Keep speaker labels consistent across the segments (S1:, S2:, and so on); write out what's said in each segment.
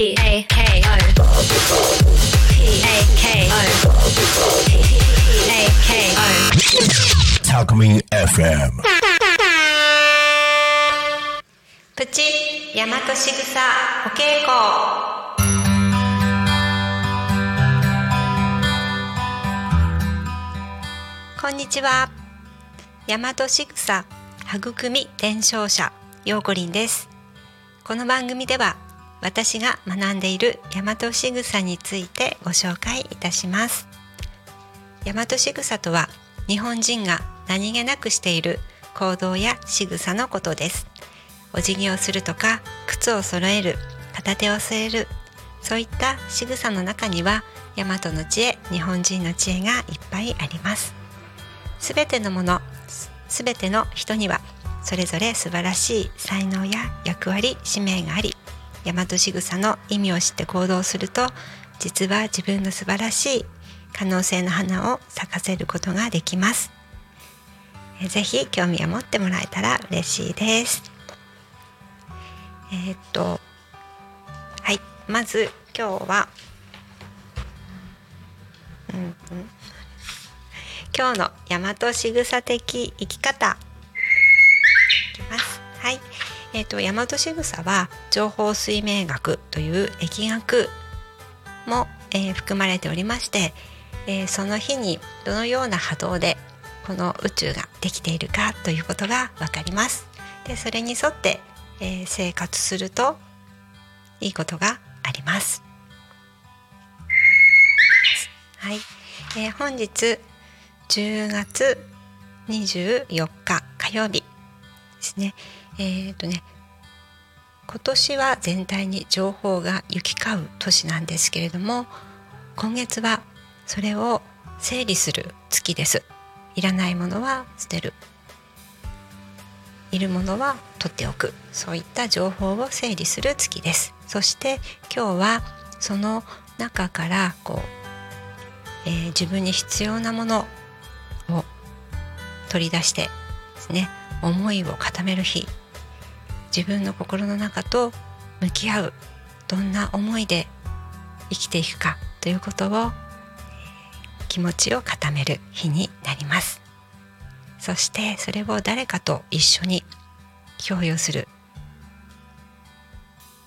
S1: P A K O P A K O P A K O
S2: Talkme FM.
S3: プチ大和しぐさお稽古こんにちは大和しぐさ育み伝承者ようこりんですこの番組では私が学んでいる大和しぐさについてご紹介いたします。大和しぐさとは日本人が何気なくしている行動や仕草のことです。お辞儀をするとか靴を揃える片手を添えるそういった仕草の中には大和の知恵日本人の知恵がいっぱいあります。すべてのものすべての人にはそれぞれ素晴らしい才能や役割使命があり大和仕草の意味を知って行動すると実は自分の素晴らしい可能性の花を咲かせることができます。ぜひ興味を持ってもらえたら嬉しいです。えーっとはいまず今日はうんうん。今日の大和仕草的生き方。いきます。はい。えーっと大和仕草は情報水明学という疫学も、えー含まれておりまして、えーその日にどのような波動でこの宇宙ができているかということがわかります。でそれに沿って、えー生活するといいことがあります。はい、えー本日10月24日火曜日ですね。えっ、とね今年は全体に情報が行き交う年なんですけれども今月はそれを整理する月です。いらないものは捨てる。いるものは取っておく。そういった情報を整理する月です。そして今日はその中からこう、えー自分に必要なものを取り出してですね思いを固める日自分の心の中と向き合うどんな思いで生きていくかということを気持ちを固める日になりますそしてそれを誰かと一緒に共有する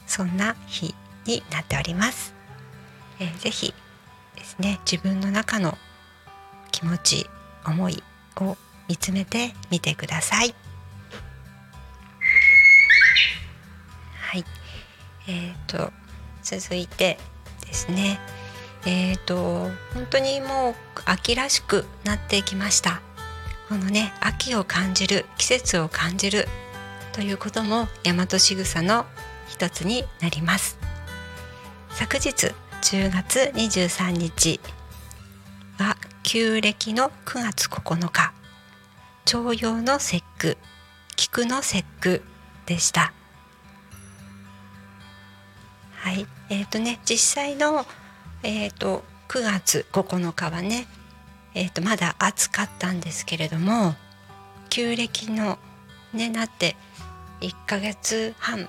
S3: そんな日になっております、えーぜひですね自分の中の気持ち思いを見つめてみてください。えっ、と続いてですね。えっ、と本当にもう秋らしくなってきました。このね秋を感じる季節を感じるということも大和仕草の一つになります。昨日10月23日は旧暦の9月9日徴用の節句菊の節句でした。はい、えっ、とね実際のえっ、と9月9日はねえっ、とまだ暑かったんですけれども旧暦のねなって1ヶ月半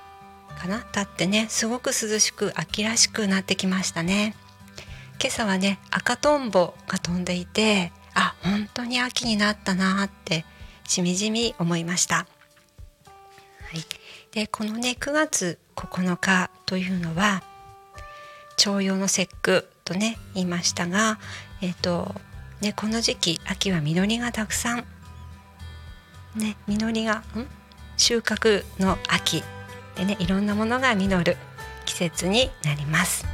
S3: かな経ってねすごく涼しく秋らしくなってきましたね。今朝はね赤とんぼが飛んでいてあ本当に秋になったなってしみじみ思いました。はい、でこのね9月9日というのは徴用の節句とね言いましたが、えっとね、この時期秋は実りがたくさん、ね、実りがん？収穫の秋。でねいろんなものが実る季節になります。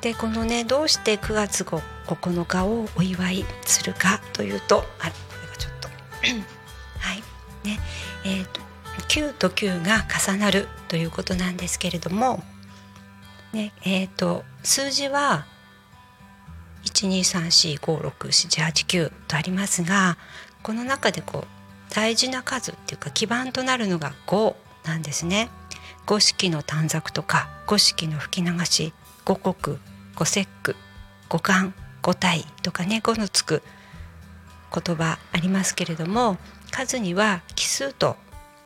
S3: でこのねどうして9月9日をお祝いするかというとあこれがちょっと。はい。ねえーと9と9が重なるということなんですけれども、ねえー、と数字は123456789とありますがこの中でこう大事な数っていうか基盤となるのが5なんですね。五色の短冊とか五色の吹き流し五穀五節句五感五体とかね5のつく言葉ありますけれども数には奇数と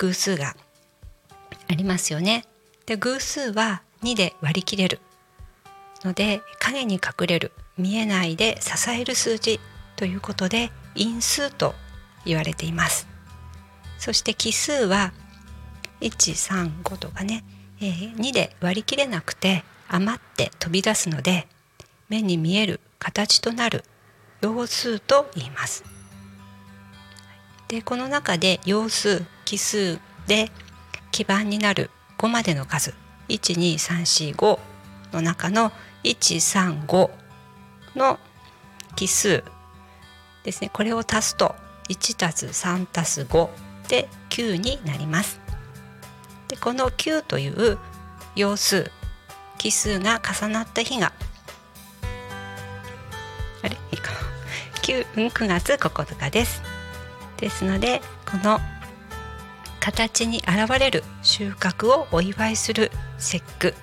S3: 偶数がありますよね。で偶数は2で割り切れるので影に隠れる見えないで支える数字ということで因数と言われていますそして奇数は135とかね、えー、2で割り切れなくて余って飛び出すので目に見える形となる要数と言いますでこの中で要数奇数で基盤になる5までの数。12345の中の135の奇数ですね。これを足すと 1+3+5 で9になります。でこの9という要数奇数が重なった日があれ？いいか。な 9, 9月9日です。ですのでこの形に現れる収穫をお祝いする節句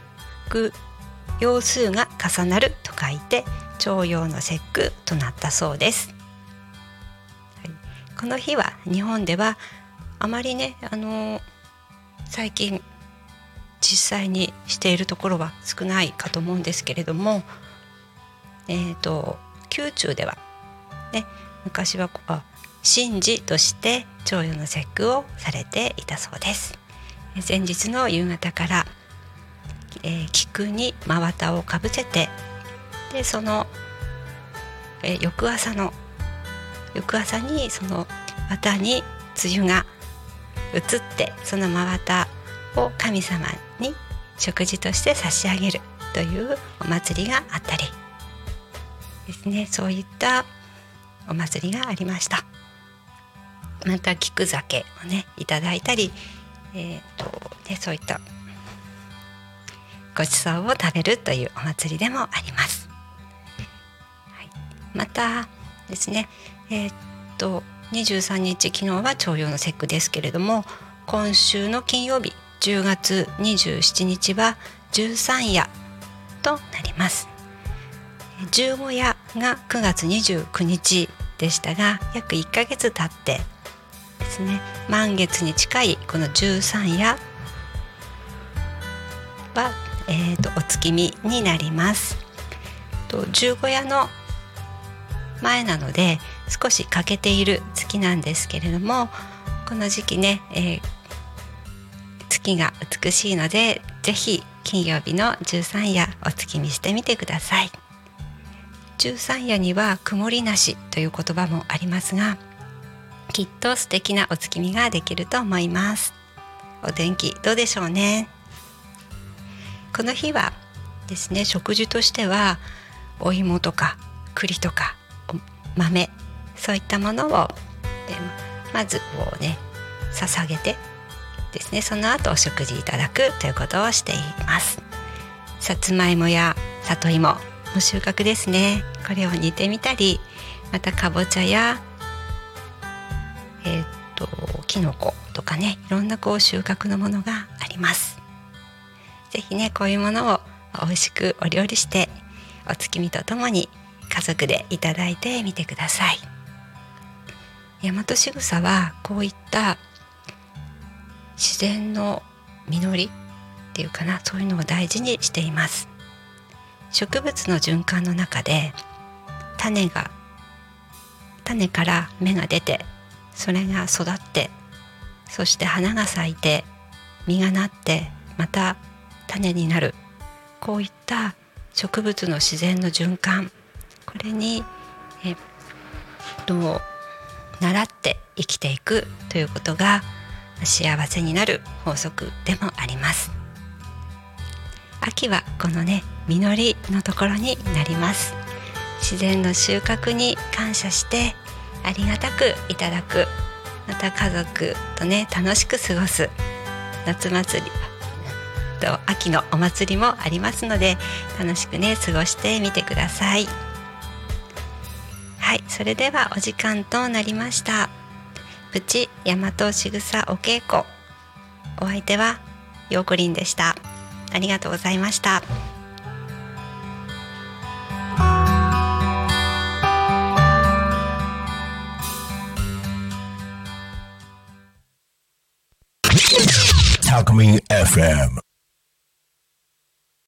S3: 具要数が重なると書いて徴用の節句となったそうです、はい、この日は日本ではあまりねあのー、最近実際にしているところは少ないかと思うんですけれどもえっ、ー、と宮中ではね昔はあ神事として徴用の節句をされていたそうです。前日の夕方から、えー、菊に真綿をかぶせてでその、えー、翌朝の翌朝にその綿に梅雨が移ってその真綿を神様に食事として差し上げるというお祭りがあったりですね。そういったお祭りがありました。また菊酒をねいただいたり、えーとね、そういったごちそうを食べるというお祭りでもあります。はい、またですねえっ、と23日昨日は徴用の節句ですけれども今週の金曜日10月27日は十三夜となります十五夜が9月29日でしたが約1ヶ月経ってですね。満月に近いこの十三夜。は、えーと、お月見になります。と十五夜の前なので少し欠けている月なんですけれどもこの時期ね、えー、月が美しいのでぜひ金曜日の十三夜お月見してみてください。十三夜には曇りなしという言葉もありますがきっと素敵なお月見ができると思います。お天気どうでしょうね。この日はですね食事としてはお芋とか栗とか豆そういったものをまずこうね捧げてですねその後お食事いただくということをしています。さつまいもや里芋の収穫ですね。これを煮てみたりまたかぼちゃやえー、っときのことかねいろんなこう収穫のものがあります。是非ねこういうものを美味しくお料理してお月見とともに家族でいただいてみてください。大和しぐさはこういった自然の実りっていうかなそういうのを大事にしています。植物の循環の中で種が種から芽が出てそれが育ってそして花が咲いて実がなってまた種になる。こういった植物の自然の循環。これにえと習って生きていくということが幸せになる法則でもあります。秋はこのね実りのところになります。自然の収穫に感謝してありがたくいただく。また家族とね楽しく過ごす。夏祭りと秋のお祭りもありますので楽しくね過ごしてみてください。はいそれではお時間となりました。プチ大和しぐさお稽古。お相手はヨーコリンでした。ありがとうございました。
S2: FM.